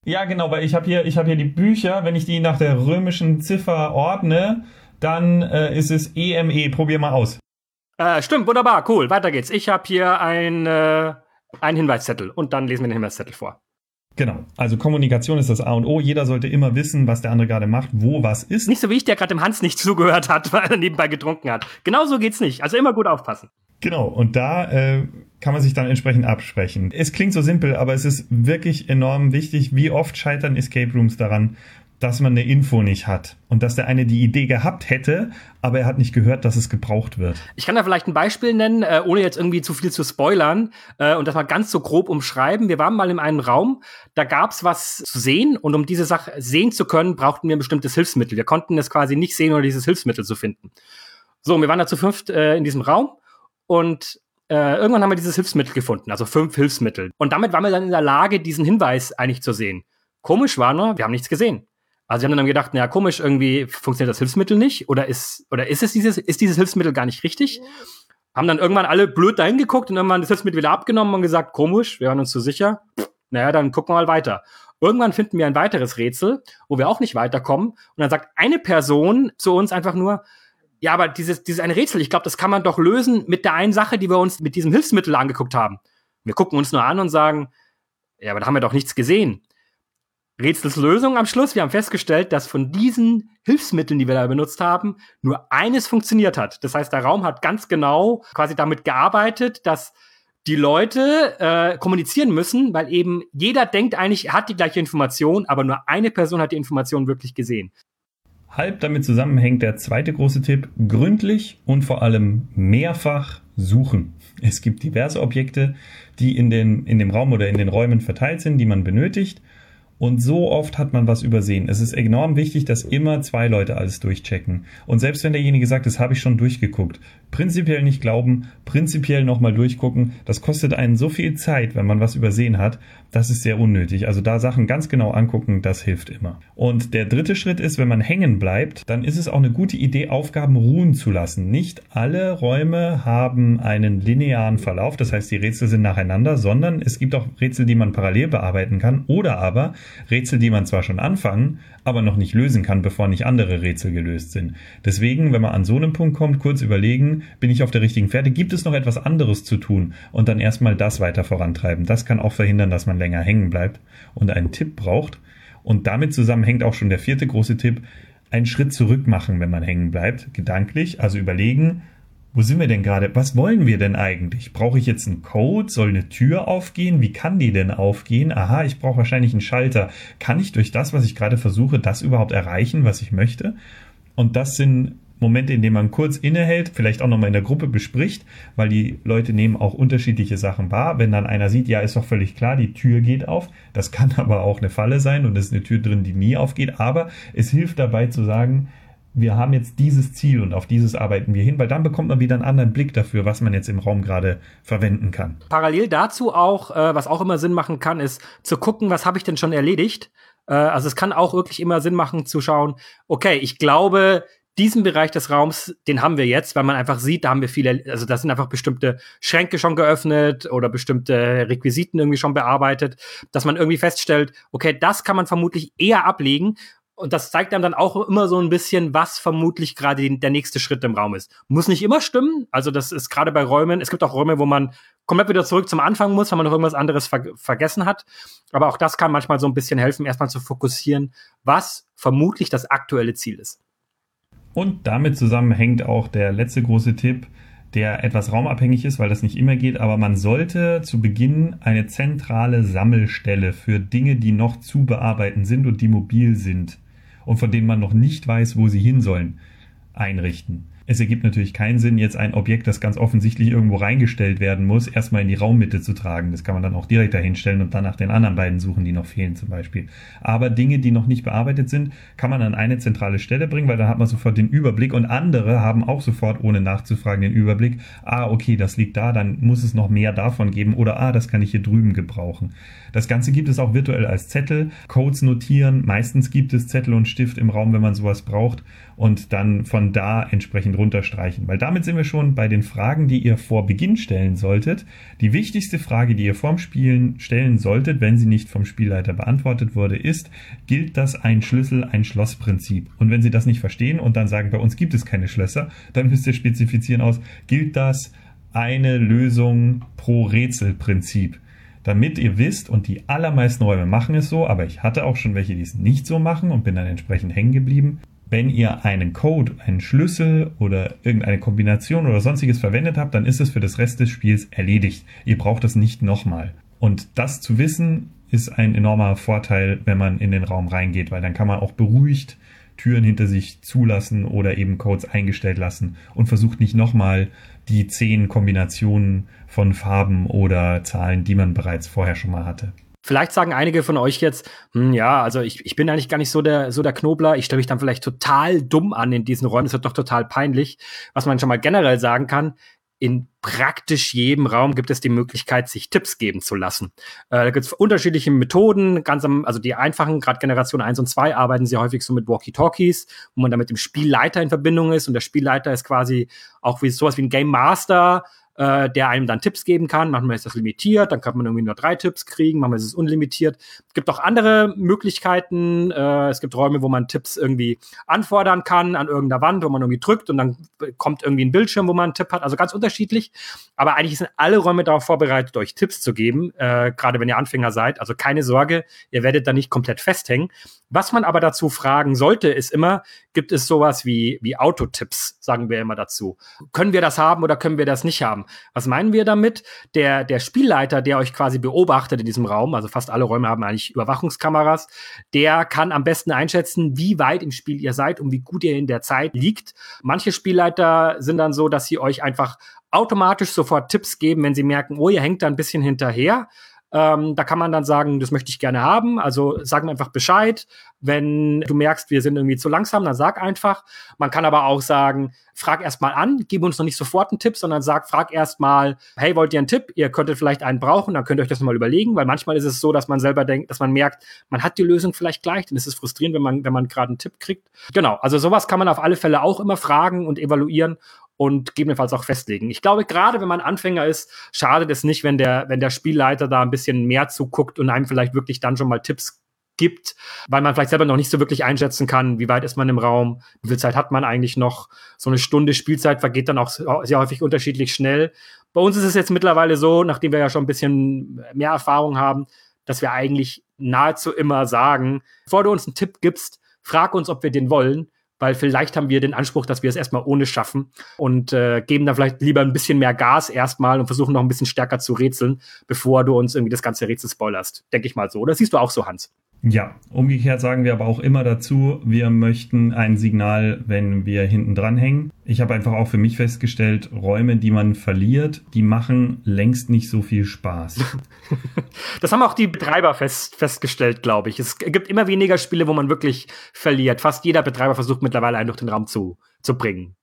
[SPEAKER 2] Ja, genau, weil ich habe hier, ich habe hier die Bücher. Wenn ich die nach der römischen Ziffer ordne, dann äh, ist es EME. E. Probier mal aus.
[SPEAKER 3] Äh, stimmt, wunderbar, cool. Weiter geht's. Ich habe hier ein, äh, einen Hinweiszettel und dann lesen wir den Hinweiszettel vor.
[SPEAKER 2] Genau. Also Kommunikation ist das A und O. Jeder sollte immer wissen, was der andere gerade macht, wo was ist.
[SPEAKER 3] Nicht so wie ich, der gerade dem Hans nicht zugehört hat, weil er nebenbei getrunken hat. Genauso geht's nicht. Also immer gut aufpassen.
[SPEAKER 2] Genau. Und da äh, kann man sich dann entsprechend absprechen. Es klingt so simpel, aber es ist wirklich enorm wichtig, wie oft scheitern Escape Rooms daran, dass man eine Info nicht hat und dass der eine die Idee gehabt hätte, aber er hat nicht gehört, dass es gebraucht wird.
[SPEAKER 3] Ich kann da vielleicht ein Beispiel nennen, äh, ohne jetzt irgendwie zu viel zu spoilern äh, und das mal ganz so grob umschreiben. Wir waren mal in einem Raum, da gab's was zu sehen und um diese Sache sehen zu können, brauchten wir ein bestimmtes Hilfsmittel. Wir konnten es quasi nicht sehen, ohne dieses Hilfsmittel zu finden. So, wir waren da zu fünft äh, in diesem Raum und äh, irgendwann haben wir dieses Hilfsmittel gefunden, also fünf Hilfsmittel. Und damit waren wir dann in der Lage, diesen Hinweis eigentlich zu sehen. Komisch war nur, wir haben nichts gesehen. Also wir haben dann gedacht, naja, komisch, irgendwie funktioniert das Hilfsmittel nicht. Oder ist, oder ist es dieses, ist dieses Hilfsmittel gar nicht richtig? Haben dann irgendwann alle blöd dahin geguckt und irgendwann das Hilfsmittel wieder abgenommen und gesagt, komisch, wir waren uns zu sicher. Naja, dann gucken wir mal weiter. Irgendwann finden wir ein weiteres Rätsel, wo wir auch nicht weiterkommen. Und dann sagt eine Person zu uns einfach nur, ja, aber dieses, dieses eine Rätsel, ich glaube, das kann man doch lösen mit der einen Sache, die wir uns mit diesem Hilfsmittel angeguckt haben. Wir gucken uns nur an und sagen, ja, aber da haben wir doch nichts gesehen. Rätselslösung am Schluss. Wir haben festgestellt, dass von diesen Hilfsmitteln, die wir da benutzt haben, nur eines funktioniert hat. Das heißt, der Raum hat ganz genau quasi damit gearbeitet, dass die Leute äh, kommunizieren müssen, weil eben jeder denkt eigentlich, er hat die gleiche Information, aber nur eine Person hat die Information wirklich gesehen.
[SPEAKER 2] Halb damit zusammenhängt der zweite große Tipp, gründlich und vor allem mehrfach suchen. Es gibt diverse Objekte, die in, den, in dem Raum oder in den Räumen verteilt sind, die man benötigt und so oft hat man was übersehen. Es ist enorm wichtig, dass immer zwei Leute alles durchchecken. Und selbst wenn derjenige sagt, das habe ich schon durchgeguckt, prinzipiell nicht glauben, prinzipiell nochmal durchgucken, das kostet einen so viel Zeit, wenn man was übersehen hat, das ist sehr unnötig. Also da Sachen ganz genau angucken, das hilft immer. Und der dritte Schritt ist, wenn man hängen bleibt, dann ist es auch eine gute Idee, Aufgaben ruhen zu lassen. Nicht alle Räume haben einen linearen Verlauf, das heißt, die Rätsel sind nacheinander, sondern es gibt auch Rätsel, die man parallel bearbeiten kann oder aber Rätsel, die man zwar schon anfangen, aber noch nicht lösen kann, bevor nicht andere Rätsel gelöst sind. Deswegen, wenn man an so einem Punkt kommt, kurz überlegen, bin ich auf der richtigen Fährte, gibt es noch etwas anderes zu tun und dann erstmal das weiter vorantreiben. Das kann auch verhindern, dass man länger hängen bleibt und einen Tipp braucht. Und damit zusammenhängt auch schon der vierte große Tipp, einen Schritt zurück machen, wenn man hängen bleibt, gedanklich, also überlegen, wo sind wir denn gerade? Was wollen wir denn eigentlich? Brauche ich jetzt einen Code? Soll eine Tür aufgehen? Wie kann die denn aufgehen? Aha, ich brauche wahrscheinlich einen Schalter. Kann ich durch das, was ich gerade versuche, das überhaupt erreichen, was ich möchte? Und das sind Momente, in denen man kurz innehält, vielleicht auch nochmal in der Gruppe bespricht, weil die Leute nehmen auch unterschiedliche Sachen wahr. Wenn dann einer sieht, ja, ist doch völlig klar, die Tür geht auf. Das kann aber auch eine Falle sein und es ist eine Tür drin, die nie aufgeht. Aber es hilft dabei zu sagen, wir haben jetzt dieses Ziel und auf dieses arbeiten wir hin, weil dann bekommt man wieder einen anderen Blick dafür, was man jetzt im Raum gerade verwenden kann.
[SPEAKER 3] Parallel dazu auch, äh, was auch immer Sinn machen kann, ist zu gucken, was habe ich denn schon erledigt. Äh, also es kann auch wirklich immer Sinn machen zu schauen, okay, ich glaube, diesen Bereich des Raums, den haben wir jetzt, weil man einfach sieht, da haben wir viele, also da sind einfach bestimmte Schränke schon geöffnet oder bestimmte Requisiten irgendwie schon bearbeitet, dass man irgendwie feststellt, okay, das kann man vermutlich eher ablegen und das zeigt einem dann auch immer so ein bisschen, was vermutlich gerade der nächste Schritt im Raum ist. Muss nicht immer stimmen. Also das ist gerade bei Räumen. Es gibt auch Räume, wo man komplett wieder zurück zum Anfang muss, weil man noch irgendwas anderes ver vergessen hat. Aber auch das kann manchmal so ein bisschen helfen, erstmal zu fokussieren, was vermutlich das aktuelle Ziel ist.
[SPEAKER 2] Und damit zusammenhängt auch der letzte große Tipp, der etwas raumabhängig ist, weil das nicht immer geht, aber man sollte zu Beginn eine zentrale Sammelstelle für Dinge, die noch zu bearbeiten sind und die mobil sind und von denen man noch nicht weiß, wo sie hin sollen, einrichten. Es ergibt natürlich keinen Sinn, jetzt ein Objekt, das ganz offensichtlich irgendwo reingestellt werden muss, erstmal in die Raummitte zu tragen. Das kann man dann auch direkt dahinstellen und dann nach den anderen beiden suchen, die noch fehlen zum Beispiel. Aber Dinge, die noch nicht bearbeitet sind, kann man an eine zentrale Stelle bringen, weil dann hat man sofort den Überblick und andere haben auch sofort, ohne nachzufragen, den Überblick. Ah, okay, das liegt da, dann muss es noch mehr davon geben oder ah, das kann ich hier drüben gebrauchen. Das Ganze gibt es auch virtuell als Zettel, Codes notieren. Meistens gibt es Zettel und Stift im Raum, wenn man sowas braucht und dann von da entsprechend runterstreichen. Weil damit sind wir schon bei den Fragen, die ihr vor Beginn stellen solltet. Die wichtigste Frage, die ihr vorm Spielen stellen solltet, wenn sie nicht vom Spielleiter beantwortet wurde, ist, gilt das ein Schlüssel, ein Schlussprinzip? Und wenn sie das nicht verstehen und dann sagen, bei uns gibt es keine Schlösser, dann müsst ihr spezifizieren aus, gilt das eine Lösung pro Rätselprinzip? damit ihr wisst, und die allermeisten Räume machen es so, aber ich hatte auch schon welche, die es nicht so machen und bin dann entsprechend hängen geblieben, wenn ihr einen Code, einen Schlüssel oder irgendeine Kombination oder sonstiges verwendet habt, dann ist es für das Rest des Spiels erledigt. Ihr braucht es nicht nochmal. Und das zu wissen, ist ein enormer Vorteil, wenn man in den Raum reingeht, weil dann kann man auch beruhigt Türen hinter sich zulassen oder eben Codes eingestellt lassen und versucht nicht nochmal die zehn Kombinationen von Farben oder Zahlen, die man bereits vorher schon mal hatte.
[SPEAKER 3] Vielleicht sagen einige von euch jetzt, hm, ja, also ich, ich bin eigentlich gar nicht so der, so der Knobler. Ich stelle mich dann vielleicht total dumm an in diesen Räumen. Das wird doch total peinlich. Was man schon mal generell sagen kann, in praktisch jedem Raum gibt es die Möglichkeit, sich Tipps geben zu lassen. Äh, da gibt es unterschiedliche Methoden, ganz am, also die einfachen, gerade Generation 1 und 2 arbeiten sehr häufig so mit Walkie-Talkies, wo man da mit dem Spielleiter in Verbindung ist und der Spielleiter ist quasi auch wie sowas wie ein Game Master, äh, der einem dann Tipps geben kann. Manchmal ist das limitiert, dann kann man irgendwie nur drei Tipps kriegen, manchmal ist es unlimitiert. Es gibt auch andere Möglichkeiten. Äh, es gibt Räume, wo man Tipps irgendwie anfordern kann an irgendeiner Wand, wo man irgendwie drückt und dann kommt irgendwie ein Bildschirm, wo man einen Tipp hat. Also ganz unterschiedlich. Aber eigentlich sind alle Räume darauf vorbereitet, euch Tipps zu geben, äh, gerade wenn ihr Anfänger seid. Also keine Sorge, ihr werdet da nicht komplett festhängen. Was man aber dazu fragen sollte, ist immer, gibt es sowas wie, wie Autotipps, sagen wir immer dazu. Können wir das haben oder können wir das nicht haben? Was meinen wir damit? Der, der Spielleiter, der euch quasi beobachtet in diesem Raum, also fast alle Räume haben eigentlich Überwachungskameras, der kann am besten einschätzen, wie weit im Spiel ihr seid und wie gut ihr in der Zeit liegt. Manche Spielleiter sind dann so, dass sie euch einfach automatisch sofort Tipps geben, wenn sie merken, oh, ihr hängt da ein bisschen hinterher. Ähm, da kann man dann sagen, das möchte ich gerne haben. Also sag mir einfach Bescheid. Wenn du merkst, wir sind irgendwie zu langsam, dann sag einfach. Man kann aber auch sagen, frag erst mal an, gib uns noch nicht sofort einen Tipp, sondern sag, frag erst mal, hey, wollt ihr einen Tipp? Ihr könntet vielleicht einen brauchen, dann könnt ihr euch das mal überlegen, weil manchmal ist es so, dass man selber denkt, dass man merkt, man hat die Lösung vielleicht gleich, dann ist es frustrierend, wenn man, wenn man gerade einen Tipp kriegt. Genau, also sowas kann man auf alle Fälle auch immer fragen und evaluieren und gegebenenfalls auch festlegen. Ich glaube, gerade wenn man Anfänger ist, schadet es nicht, wenn der, wenn der Spielleiter da ein bisschen mehr zuguckt und einem vielleicht wirklich dann schon mal Tipps gibt, weil man vielleicht selber noch nicht so wirklich einschätzen kann, wie weit ist man im Raum, wie viel Zeit hat man eigentlich noch. So eine Stunde Spielzeit vergeht dann auch sehr häufig unterschiedlich schnell. Bei uns ist es jetzt mittlerweile so, nachdem wir ja schon ein bisschen mehr Erfahrung haben, dass wir eigentlich nahezu immer sagen, bevor du uns einen Tipp gibst, frag uns, ob wir den wollen, weil vielleicht haben wir den Anspruch, dass wir es erstmal ohne schaffen und äh, geben dann vielleicht lieber ein bisschen mehr Gas erstmal und versuchen noch ein bisschen stärker zu rätseln, bevor du uns irgendwie das ganze Rätsel spoilerst. Denke ich mal so. Oder siehst du auch so, Hans?
[SPEAKER 2] Ja, umgekehrt sagen wir aber auch immer dazu, wir möchten ein Signal, wenn wir hinten dran hängen. Ich habe einfach auch für mich festgestellt, Räume, die man verliert, die machen längst nicht so viel Spaß.
[SPEAKER 3] Das haben auch die Betreiber fest, festgestellt, glaube ich. Es gibt immer weniger Spiele, wo man wirklich verliert. Fast jeder Betreiber versucht mittlerweile einen durch den Raum zu, zu bringen.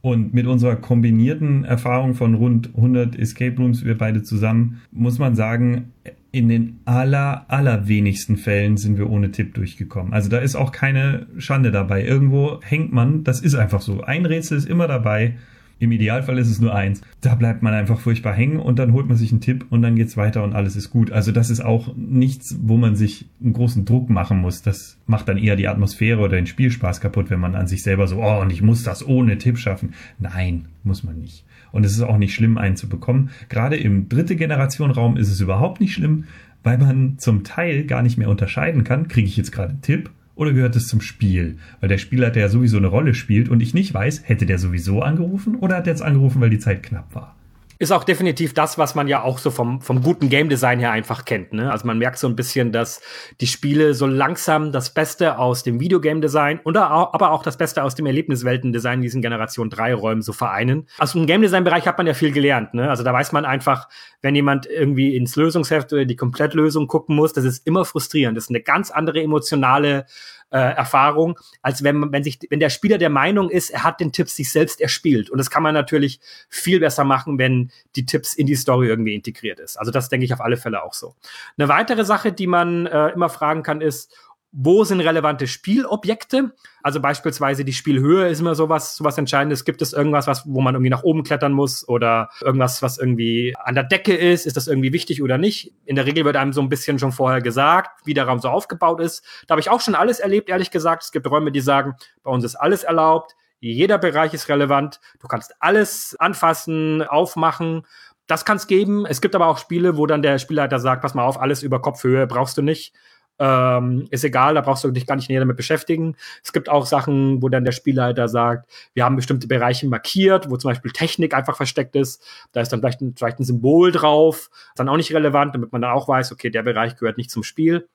[SPEAKER 2] Und mit unserer kombinierten Erfahrung von rund 100 Escape Rooms, wir beide zusammen, muss man sagen, in den aller, allerwenigsten Fällen sind wir ohne Tipp durchgekommen. Also da ist auch keine Schande dabei. Irgendwo hängt man, das ist einfach so. Ein Rätsel ist immer dabei. Im Idealfall ist es nur eins. Da bleibt man einfach furchtbar hängen und dann holt man sich einen Tipp und dann geht's weiter und alles ist gut. Also das ist auch nichts, wo man sich einen großen Druck machen muss. Das macht dann eher die Atmosphäre oder den Spielspaß kaputt, wenn man an sich selber so, oh, und ich muss das ohne Tipp schaffen. Nein, muss man nicht. Und es ist auch nicht schlimm, einen zu bekommen. Gerade im dritte Generation Raum ist es überhaupt nicht schlimm, weil man zum Teil gar nicht mehr unterscheiden kann, kriege ich jetzt gerade einen Tipp oder gehört es zum Spiel? Weil der Spieler, der sowieso eine Rolle spielt und ich nicht weiß, hätte der sowieso angerufen oder hat er jetzt angerufen, weil die Zeit knapp war?
[SPEAKER 3] Ist auch definitiv das, was man ja auch so vom, vom guten Game Design her einfach kennt. Ne? Also man merkt so ein bisschen, dass die Spiele so langsam das Beste aus dem Videogame Design und aber auch das Beste aus dem Erlebniswelten-Design in diesen Generation 3 Räumen so vereinen. Also im Game Design Bereich hat man ja viel gelernt. Ne? Also da weiß man einfach, wenn jemand irgendwie ins Lösungsheft oder die Komplettlösung gucken muss, das ist immer frustrierend. Das ist eine ganz andere emotionale äh, Erfahrung, als wenn, wenn, sich, wenn der Spieler der Meinung ist, er hat den Tipp sich selbst erspielt. Und das kann man natürlich viel besser machen, wenn die Tipps in die Story irgendwie integriert ist. Also das denke ich auf alle Fälle auch so. Eine weitere Sache, die man äh, immer fragen kann, ist, wo sind relevante Spielobjekte? Also beispielsweise die Spielhöhe ist immer sowas, sowas Entscheidendes. Gibt es irgendwas, was, wo man irgendwie nach oben klettern muss oder irgendwas, was irgendwie an der Decke ist? Ist das irgendwie wichtig oder nicht? In der Regel wird einem so ein bisschen schon vorher gesagt, wie der Raum so aufgebaut ist. Da habe ich auch schon alles erlebt, ehrlich gesagt. Es gibt Räume, die sagen, bei uns ist alles erlaubt. Jeder Bereich ist relevant. Du kannst alles anfassen, aufmachen. Das kann es geben. Es gibt aber auch Spiele, wo dann der Spielleiter sagt, pass mal auf, alles über Kopfhöhe brauchst du nicht. Ähm, ist egal, da brauchst du dich gar nicht näher damit beschäftigen. Es gibt auch Sachen, wo dann der Spielleiter sagt, wir haben bestimmte Bereiche markiert, wo zum Beispiel Technik einfach versteckt ist. Da ist dann vielleicht ein, vielleicht ein Symbol drauf, ist dann auch nicht relevant, damit man dann auch weiß, okay, der Bereich gehört nicht zum Spiel.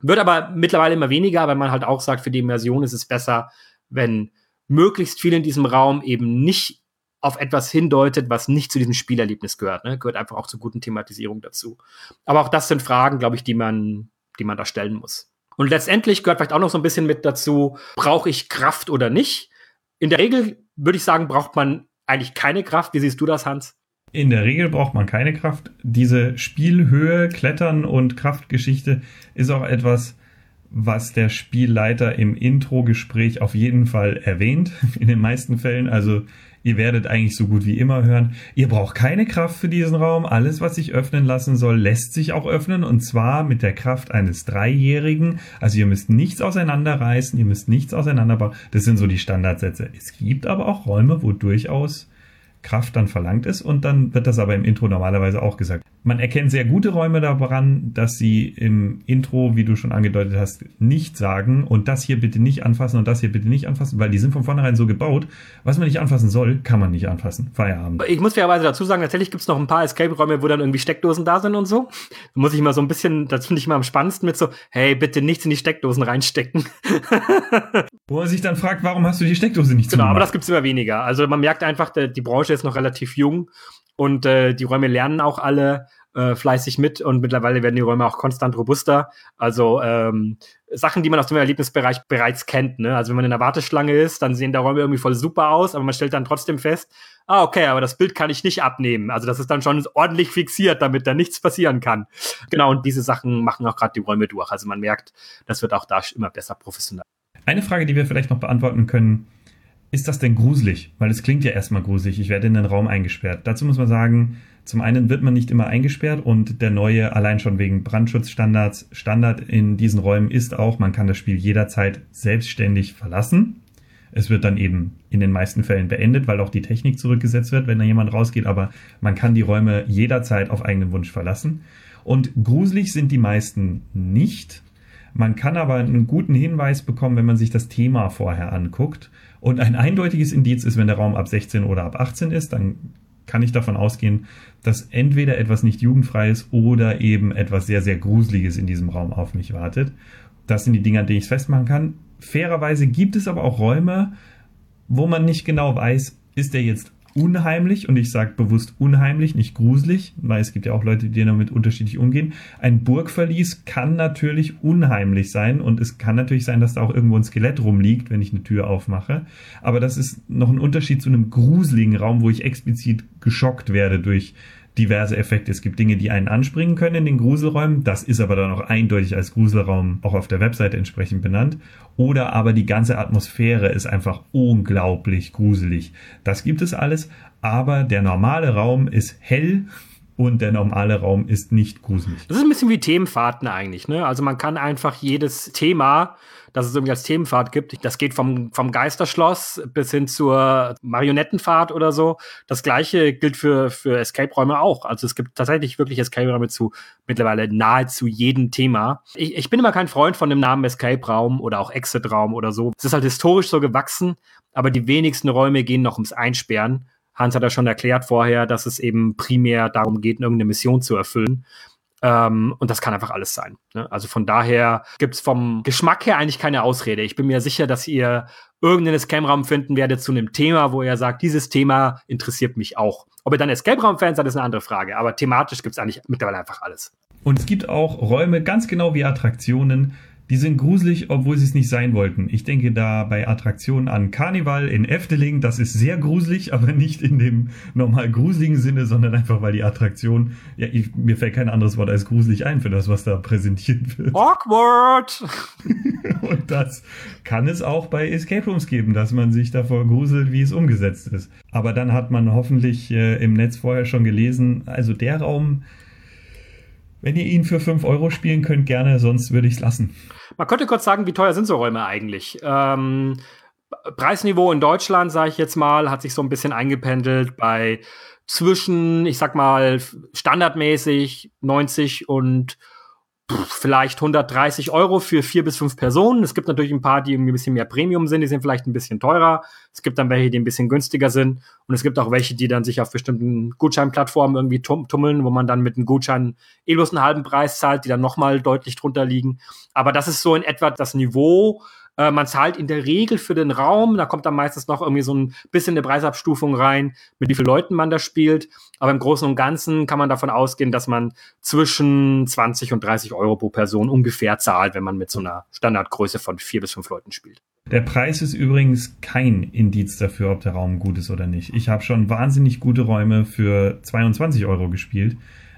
[SPEAKER 3] Wird aber mittlerweile immer weniger, weil man halt auch sagt, für die Immersion ist es besser, wenn möglichst viel in diesem Raum eben nicht auf etwas hindeutet, was nicht zu diesem Spielerlebnis gehört. Ne? Gehört einfach auch zur guten Thematisierung dazu. Aber auch das sind Fragen, glaube ich, die man, die man da stellen muss. Und letztendlich gehört vielleicht auch noch so ein bisschen mit dazu, brauche ich Kraft oder nicht? In der Regel würde ich sagen, braucht man eigentlich keine Kraft. Wie siehst du das, Hans?
[SPEAKER 2] In der Regel braucht man keine Kraft. Diese Spielhöhe, Klettern und Kraftgeschichte ist auch etwas, was der Spielleiter im Intro-Gespräch auf jeden Fall erwähnt, in den meisten Fällen. Also ihr werdet eigentlich so gut wie immer hören, ihr braucht keine Kraft für diesen Raum. Alles, was sich öffnen lassen soll, lässt sich auch öffnen und zwar mit der Kraft eines Dreijährigen. Also ihr müsst nichts auseinanderreißen, ihr müsst nichts auseinanderbauen. Das sind so die Standardsätze. Es gibt aber auch Räume, wo durchaus Kraft dann verlangt ist und dann wird das aber im Intro normalerweise auch gesagt. Man erkennt sehr gute Räume daran, dass sie im Intro, wie du schon angedeutet hast, nicht sagen und das hier bitte nicht anfassen und das hier bitte nicht anfassen, weil die sind von vornherein so gebaut. Was man nicht anfassen soll, kann man nicht anfassen. Feierabend.
[SPEAKER 3] Ich muss fairerweise dazu sagen, tatsächlich gibt es noch ein paar Escape-Räume, wo dann irgendwie Steckdosen da sind und so. Da muss ich mal so ein bisschen, das finde ich mal am spannendsten mit so, hey, bitte nichts in die Steckdosen reinstecken.
[SPEAKER 2] wo man sich dann fragt, warum hast du die Steckdose nicht
[SPEAKER 3] Genau, zugemacht? aber das gibt's immer weniger. Also man merkt einfach, die Branche ist noch relativ jung und äh, die Räume lernen auch alle äh, fleißig mit und mittlerweile werden die Räume auch konstant robuster. Also ähm, Sachen, die man aus dem Erlebnisbereich bereits kennt. Ne? Also wenn man in der Warteschlange ist, dann sehen da Räume irgendwie voll super aus, aber man stellt dann trotzdem fest, ah, okay, aber das Bild kann ich nicht abnehmen. Also das ist dann schon ordentlich fixiert, damit da nichts passieren kann. Genau, und diese Sachen machen auch gerade die Räume durch. Also man merkt, das wird auch da immer besser professionell.
[SPEAKER 2] Eine Frage, die wir vielleicht noch beantworten können, ist das denn gruselig? Weil es klingt ja erstmal gruselig. Ich werde in den Raum eingesperrt. Dazu muss man sagen, zum einen wird man nicht immer eingesperrt und der neue, allein schon wegen Brandschutzstandards, Standard in diesen Räumen ist auch, man kann das Spiel jederzeit selbstständig verlassen. Es wird dann eben in den meisten Fällen beendet, weil auch die Technik zurückgesetzt wird, wenn da jemand rausgeht, aber man kann die Räume jederzeit auf eigenen Wunsch verlassen. Und gruselig sind die meisten nicht. Man kann aber einen guten Hinweis bekommen, wenn man sich das Thema vorher anguckt. Und ein eindeutiges Indiz ist, wenn der Raum ab 16 oder ab 18 ist, dann kann ich davon ausgehen, dass entweder etwas nicht jugendfreies oder eben etwas sehr, sehr Gruseliges in diesem Raum auf mich wartet. Das sind die Dinge, an denen ich es festmachen kann. Fairerweise gibt es aber auch Räume, wo man nicht genau weiß, ist der jetzt unheimlich und ich sage bewusst unheimlich, nicht gruselig, weil es gibt ja auch Leute, die damit unterschiedlich umgehen. Ein Burgverlies kann natürlich unheimlich sein und es kann natürlich sein, dass da auch irgendwo ein Skelett rumliegt, wenn ich eine Tür aufmache. Aber das ist noch ein Unterschied zu einem gruseligen Raum, wo ich explizit geschockt werde durch diverse Effekte. Es gibt Dinge, die einen anspringen können in den Gruselräumen. Das ist aber dann auch eindeutig als Gruselraum auch auf der Webseite entsprechend benannt. Oder aber die ganze Atmosphäre ist einfach unglaublich gruselig. Das gibt es alles. Aber der normale Raum ist hell und der normale Raum ist nicht gruselig.
[SPEAKER 3] Das ist ein bisschen wie Themenfahrten eigentlich, ne? Also man kann einfach jedes Thema dass es irgendwie als Themenfahrt gibt. Das geht vom, vom Geisterschloss bis hin zur Marionettenfahrt oder so. Das gleiche gilt für, für Escape-Räume auch. Also es gibt tatsächlich wirklich Escape-Räume zu mittlerweile nahezu jedem Thema. Ich, ich bin immer kein Freund von dem Namen Escape-Raum oder auch Exit-Raum oder so. Es ist halt historisch so gewachsen, aber die wenigsten Räume gehen noch ums Einsperren. Hans hat ja schon erklärt vorher, dass es eben primär darum geht, irgendeine Mission zu erfüllen. Ähm, und das kann einfach alles sein. Ne? Also von daher gibt es vom Geschmack her eigentlich keine Ausrede. Ich bin mir sicher, dass ihr irgendeinen Escape-Raum finden werdet zu einem Thema, wo ihr sagt, dieses Thema interessiert mich auch. Ob ihr dann Escape-Raum-Fans seid, ist eine andere Frage. Aber thematisch gibt es eigentlich mittlerweile einfach alles.
[SPEAKER 2] Und es gibt auch Räume, ganz genau wie Attraktionen, die sind gruselig, obwohl sie es nicht sein wollten. Ich denke da bei Attraktionen an Karneval in Efteling. Das ist sehr gruselig, aber nicht in dem normal gruseligen Sinne, sondern einfach, weil die Attraktion, ja, ich, mir fällt kein anderes Wort als gruselig ein für das, was da präsentiert wird.
[SPEAKER 3] Awkward!
[SPEAKER 2] Und das kann es auch bei Escape Rooms geben, dass man sich davor gruselt, wie es umgesetzt ist. Aber dann hat man hoffentlich äh, im Netz vorher schon gelesen, also der Raum, wenn ihr ihn für 5 Euro spielen könnt, gerne, sonst würde ich es lassen.
[SPEAKER 3] Man könnte kurz sagen, wie teuer sind so Räume eigentlich? Ähm, Preisniveau in Deutschland, sage ich jetzt mal, hat sich so ein bisschen eingependelt bei zwischen, ich sag mal, standardmäßig 90 und vielleicht 130 Euro für vier bis fünf Personen. Es gibt natürlich ein paar, die ein bisschen mehr Premium sind, die sind vielleicht ein bisschen teurer. Es gibt dann welche, die ein bisschen günstiger sind. Und es gibt auch welche, die dann sich auf bestimmten Gutscheinplattformen irgendwie tummeln, wo man dann mit einem Gutschein eh bloß einen halben Preis zahlt, die dann nochmal deutlich drunter liegen. Aber das ist so in etwa das Niveau, äh, man zahlt in der Regel für den Raum, da kommt dann meistens noch irgendwie so ein bisschen eine Preisabstufung rein, mit wie vielen Leuten man da spielt. Aber im Großen und Ganzen kann man davon ausgehen, dass man zwischen 20 und 30 Euro pro Person ungefähr zahlt, wenn man mit so einer Standardgröße von vier bis fünf Leuten spielt.
[SPEAKER 2] Der Preis ist übrigens kein Indiz dafür, ob der Raum gut ist oder nicht. Ich habe schon wahnsinnig gute Räume für 22 Euro gespielt.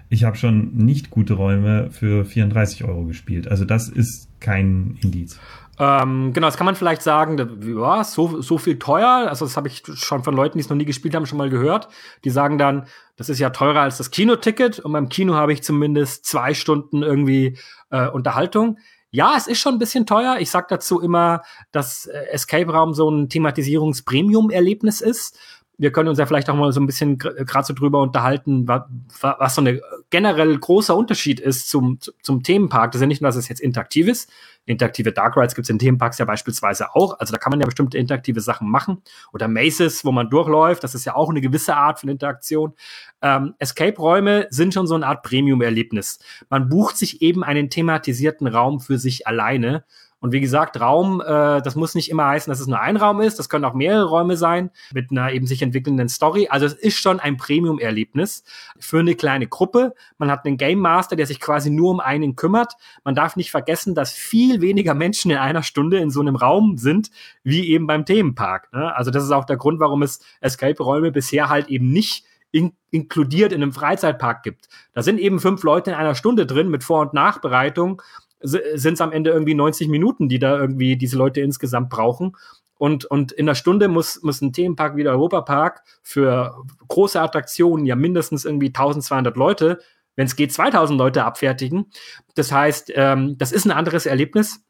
[SPEAKER 2] Ich habe schon nicht gute Räume für 34 Euro gespielt. Also das ist kein Indiz.
[SPEAKER 3] Ähm, genau, das kann man vielleicht sagen, ja, so, so viel teuer. Also das habe ich schon von Leuten, die es noch nie gespielt haben, schon mal gehört. Die sagen dann, das ist ja teurer als das Kinoticket und beim Kino habe ich zumindest zwei Stunden irgendwie äh, Unterhaltung. Ja, es ist schon ein bisschen teuer. Ich sage dazu immer, dass äh, Escape Raum so ein Thematisierungs-Premium-Erlebnis ist wir können uns ja vielleicht auch mal so ein bisschen gerade so drüber unterhalten, was, was so ein generell großer Unterschied ist zum, zum Themenpark. Das ist ja nicht nur, dass es jetzt interaktiv ist. Interaktive Dark Rides gibt es in Themenparks ja beispielsweise auch. Also da kann man ja bestimmte interaktive Sachen machen. Oder Maces, wo man durchläuft. Das ist ja auch eine gewisse Art von Interaktion. Ähm, Escape-Räume sind schon so eine Art Premium-Erlebnis. Man bucht sich eben einen thematisierten Raum für sich alleine und wie gesagt, Raum, äh, das muss nicht immer heißen, dass es nur ein Raum ist. Das können auch mehrere Räume sein mit einer eben sich entwickelnden Story. Also es ist schon ein Premium-Erlebnis für eine kleine Gruppe. Man hat einen Game Master, der sich quasi nur um einen kümmert. Man darf nicht vergessen, dass viel weniger Menschen in einer Stunde in so einem Raum sind, wie eben beim Themenpark. Ne? Also das ist auch der Grund, warum es Escape-Räume bisher halt eben nicht in, inkludiert in einem Freizeitpark gibt. Da sind eben fünf Leute in einer Stunde drin mit Vor- und Nachbereitung sind es am Ende irgendwie 90 Minuten, die da irgendwie diese Leute insgesamt brauchen. Und, und in einer Stunde muss, muss ein Themenpark wie der Europapark für große Attraktionen ja mindestens irgendwie 1200 Leute, wenn es geht, 2000 Leute abfertigen. Das heißt, ähm, das ist ein anderes Erlebnis.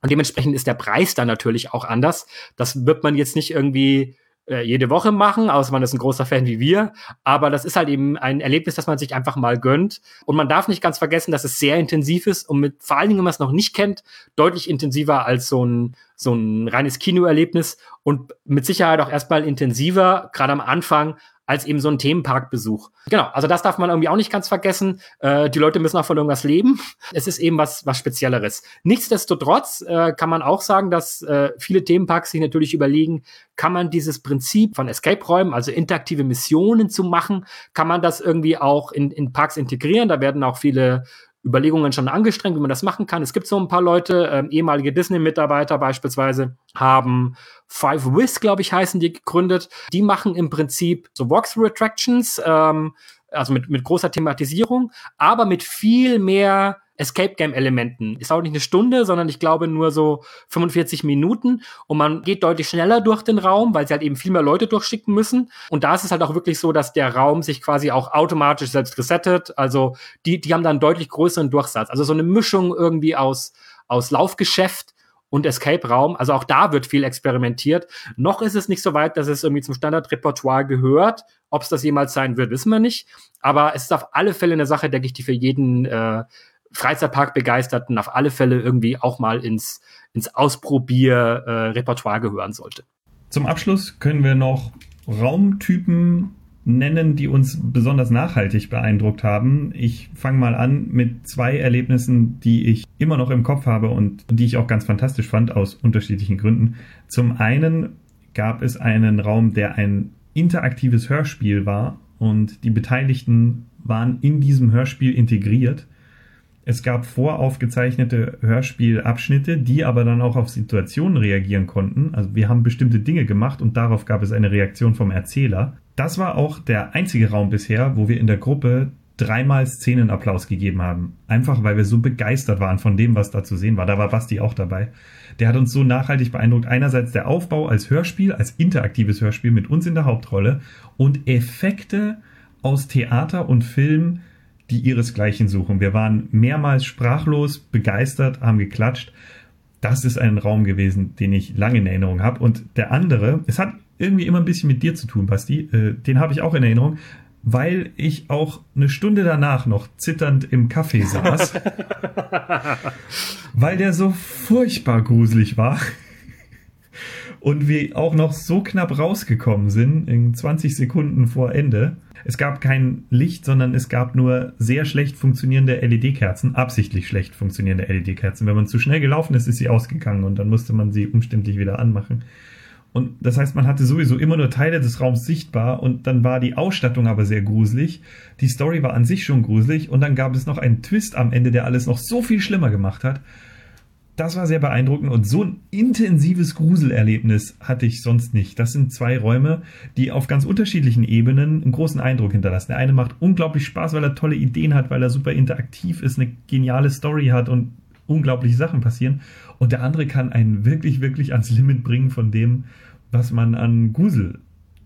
[SPEAKER 3] Und dementsprechend ist der Preis dann natürlich auch anders. Das wird man jetzt nicht irgendwie äh, jede Woche machen, außer man ist ein großer Fan wie wir. Aber das ist halt eben ein Erlebnis, das man sich einfach mal gönnt. Und man darf nicht ganz vergessen, dass es sehr intensiv ist und mit, vor allen Dingen, wenn man es noch nicht kennt, deutlich intensiver als so ein, so ein reines Kinoerlebnis und mit Sicherheit auch erstmal intensiver, gerade am Anfang, als eben so ein Themenparkbesuch. Genau, also das darf man irgendwie auch nicht ganz vergessen. Äh, die Leute müssen auch von irgendwas leben. Es ist eben was, was Spezielleres. Nichtsdestotrotz äh, kann man auch sagen, dass äh, viele Themenparks sich natürlich überlegen, kann man dieses Prinzip von Escape-Räumen, also interaktive Missionen zu machen, kann man das irgendwie auch in, in Parks integrieren. Da werden auch viele Überlegungen schon angestrengt, wie man das machen kann. Es gibt so ein paar Leute, ähm, ehemalige Disney-Mitarbeiter beispielsweise, haben Five Wiz, glaube ich, heißen die gegründet. Die machen im Prinzip so Walkthrough-Attractions, ähm, also mit, mit großer Thematisierung, aber mit viel mehr Escape Game Elementen. Ist auch nicht eine Stunde, sondern ich glaube nur so 45 Minuten und man geht deutlich schneller durch den Raum, weil sie halt eben viel mehr Leute durchschicken müssen. Und da ist es halt auch wirklich so, dass der Raum sich quasi auch automatisch selbst resettet. Also die, die haben dann deutlich größeren Durchsatz. Also so eine Mischung irgendwie aus, aus Laufgeschäft und Escape-Raum. Also auch da wird viel experimentiert. Noch ist es nicht so weit, dass es irgendwie zum Standardrepertoire gehört. Ob es das jemals sein wird, wissen wir nicht. Aber es ist auf alle Fälle eine Sache, denke ich, die für jeden äh, Freizeitpark-Begeisterten auf alle Fälle irgendwie auch mal ins, ins Ausprobier-Repertoire äh, gehören sollte.
[SPEAKER 2] Zum Abschluss können wir noch Raumtypen nennen, die uns besonders nachhaltig beeindruckt haben. Ich fange mal an mit zwei Erlebnissen, die ich immer noch im Kopf habe und die ich auch ganz fantastisch fand aus unterschiedlichen Gründen. Zum einen gab es einen Raum, der ein interaktives Hörspiel war und die Beteiligten waren in diesem Hörspiel integriert. Es gab voraufgezeichnete Hörspielabschnitte, die aber dann auch auf Situationen reagieren konnten. Also wir haben bestimmte Dinge gemacht und darauf gab es eine Reaktion vom Erzähler. Das war auch der einzige Raum bisher, wo wir in der Gruppe dreimal Szenenapplaus gegeben haben. Einfach weil wir so begeistert waren von dem, was da zu sehen war. Da war Basti auch dabei. Der hat uns so nachhaltig beeindruckt. Einerseits der Aufbau als Hörspiel, als interaktives Hörspiel mit uns in der Hauptrolle und Effekte aus Theater und Film, die ihresgleichen suchen. Wir waren mehrmals sprachlos, begeistert, haben geklatscht. Das ist ein Raum gewesen, den ich lange in Erinnerung habe. Und der andere, es hat irgendwie immer ein bisschen mit dir zu tun, Basti. Äh, den habe ich auch in Erinnerung, weil ich auch eine Stunde danach noch zitternd im Café saß. weil der so furchtbar gruselig war. Und wir auch noch so knapp rausgekommen sind, in 20 Sekunden vor Ende. Es gab kein Licht, sondern es gab nur sehr schlecht funktionierende LED-Kerzen, absichtlich schlecht funktionierende LED-Kerzen. Wenn man zu schnell gelaufen ist, ist sie ausgegangen und dann musste man sie umständlich wieder anmachen. Und das heißt, man hatte sowieso immer nur Teile des Raums sichtbar und dann war die Ausstattung aber sehr gruselig. Die Story war an sich schon gruselig und dann gab es noch einen Twist am Ende, der alles noch so viel schlimmer gemacht hat Das war sehr beeindruckend und so ein intensives Gruselerlebnis hatte ich sonst nicht. Das sind zwei Räume, die auf ganz unterschiedlichen Ebenen einen großen Eindruck hinterlassen. Der eine macht unglaublich Spaß, weil er tolle Ideen hat, weil er super interaktiv ist, eine geniale Story hat und unglaubliche Sachen passieren. Und der andere kann einen wirklich, wirklich ans Limit bringen von dem, was man an Grusel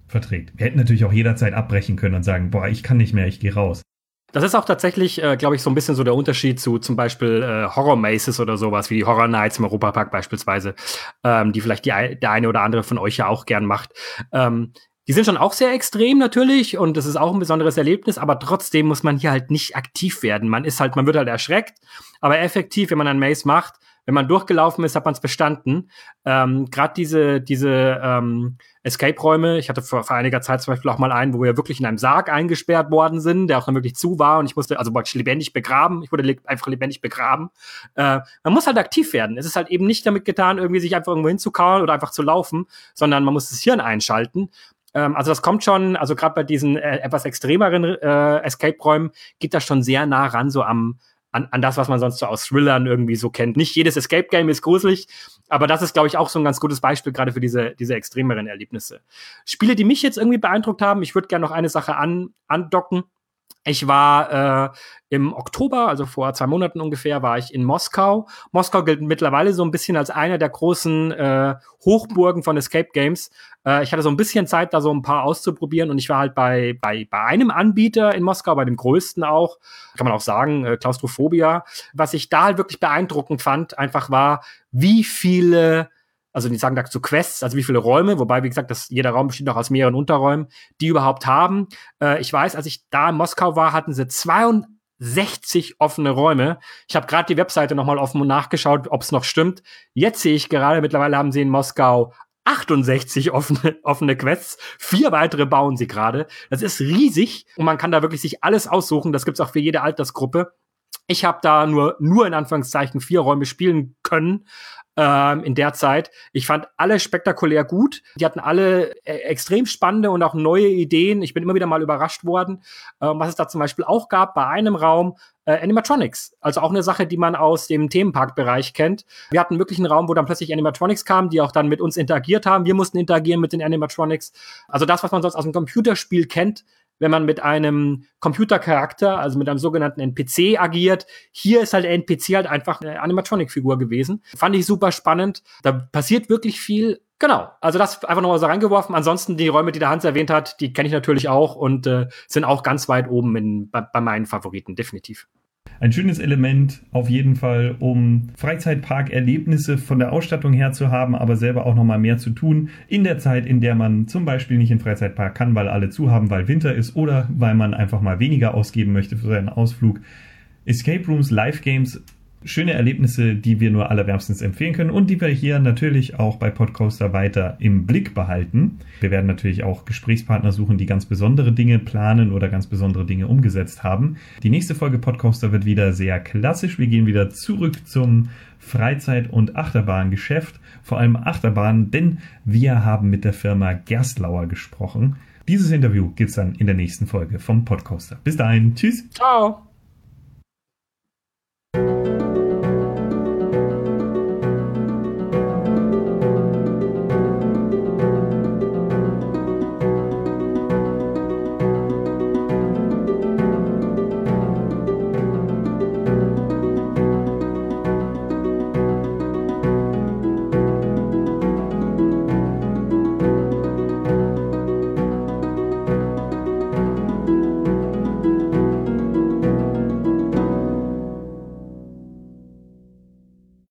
[SPEAKER 2] verträgt. Wir hätten natürlich auch jederzeit abbrechen können und sagen, boah, ich kann nicht mehr, ich gehe raus.
[SPEAKER 3] Das ist auch tatsächlich, äh, glaube ich, so ein bisschen so der Unterschied zu zum Beispiel äh, Horror Maces oder sowas, wie die Horror Nights im Europapark beispielsweise, ähm, die vielleicht die, der eine oder andere von euch ja auch gern macht. Ähm, die sind schon auch sehr extrem natürlich und es ist auch ein besonderes Erlebnis, aber trotzdem muss man hier halt nicht aktiv werden. Man ist halt, man wird halt erschreckt, aber effektiv, wenn man ein Maze macht, wenn man durchgelaufen ist, hat man es bestanden. Ähm, Gerade diese, diese ähm, Escape-Räume, ich hatte vor, vor einiger Zeit zum Beispiel auch mal einen, wo wir wirklich in einem Sarg eingesperrt worden sind, der auch dann wirklich zu war und ich musste, also ich lebendig begraben, ich wurde le einfach lebendig begraben. Äh, man muss halt aktiv werden. Es ist halt eben nicht damit getan, irgendwie sich einfach irgendwo hinzukauen oder einfach zu laufen, sondern man muss das Hirn einschalten ähm, also das kommt schon, also gerade bei diesen äh, etwas extremeren äh, Escape-Räumen geht das schon sehr nah ran, so am, an, an das, was man sonst so aus Thrillern irgendwie so kennt. Nicht jedes Escape Game ist gruselig, aber das ist, glaube ich, auch so ein ganz gutes Beispiel gerade für diese, diese extremeren Erlebnisse. Spiele, die mich jetzt irgendwie beeindruckt haben, ich würde gerne noch eine Sache an, andocken. Ich war äh, im Oktober, also vor zwei Monaten ungefähr, war ich in Moskau. Moskau gilt mittlerweile so ein bisschen als einer der großen äh, Hochburgen von Escape Games. Äh, ich hatte so ein bisschen Zeit, da so ein paar auszuprobieren und ich war halt bei, bei, bei einem Anbieter in Moskau, bei dem größten auch, kann man auch sagen, äh, Klaustrophobia. Was ich da halt wirklich beeindruckend fand, einfach war, wie viele also die sagen dazu Quests, also wie viele Räume, wobei, wie gesagt, das, jeder Raum besteht auch aus mehreren Unterräumen, die überhaupt haben. Äh, ich weiß, als ich da in Moskau war, hatten sie 62 offene Räume. Ich habe gerade die Webseite nochmal offen und nachgeschaut, ob es noch stimmt. Jetzt sehe ich gerade, mittlerweile haben sie in Moskau 68 offene, offene Quests. Vier weitere bauen sie gerade. Das ist riesig und man kann da wirklich sich alles aussuchen. Das gibt's auch für jede Altersgruppe. Ich habe da nur, nur in Anführungszeichen vier Räume spielen können ähm, in der Zeit. Ich fand alle spektakulär gut. Die hatten alle äh, extrem spannende und auch neue Ideen. Ich bin immer wieder mal überrascht worden, ähm, was es da zum Beispiel auch gab bei einem Raum. Äh, Animatronics, also auch eine Sache, die man aus dem Themenparkbereich kennt. Wir hatten wirklich einen Raum, wo dann plötzlich Animatronics kamen, die auch dann mit uns interagiert haben. Wir mussten interagieren mit den Animatronics. Also das, was man sonst aus dem Computerspiel kennt, wenn man mit einem Computercharakter, also mit einem sogenannten NPC agiert. Hier ist halt der NPC halt einfach eine Animatronic-Figur gewesen. Fand ich super spannend. Da passiert wirklich viel. Genau, also das einfach nochmal so reingeworfen. Ansonsten die Räume, die der Hans erwähnt hat, die kenne ich natürlich auch und äh, sind auch ganz weit oben in, bei, bei meinen Favoriten, definitiv
[SPEAKER 2] ein schönes Element auf jeden Fall, um Freizeitparkerlebnisse von der Ausstattung her zu haben, aber selber auch nochmal mehr zu tun in der Zeit, in der man zum Beispiel nicht in Freizeitpark kann, weil alle zu haben, weil Winter ist oder weil man einfach mal weniger ausgeben möchte für seinen Ausflug. Escape Rooms, Live Games schöne Erlebnisse, die wir nur allerwärmstens empfehlen können und die wir hier natürlich auch bei Podcoaster weiter im Blick behalten. Wir werden natürlich auch Gesprächspartner suchen, die ganz besondere Dinge planen oder ganz besondere Dinge umgesetzt haben. Die nächste Folge Podcoaster wird wieder sehr klassisch. Wir gehen wieder zurück zum Freizeit- und Achterbahngeschäft, vor allem Achterbahn, denn wir haben mit der Firma Gerstlauer gesprochen. Dieses Interview gibt's dann in der nächsten Folge vom Podcoaster. Bis dahin, tschüss.
[SPEAKER 3] Ciao.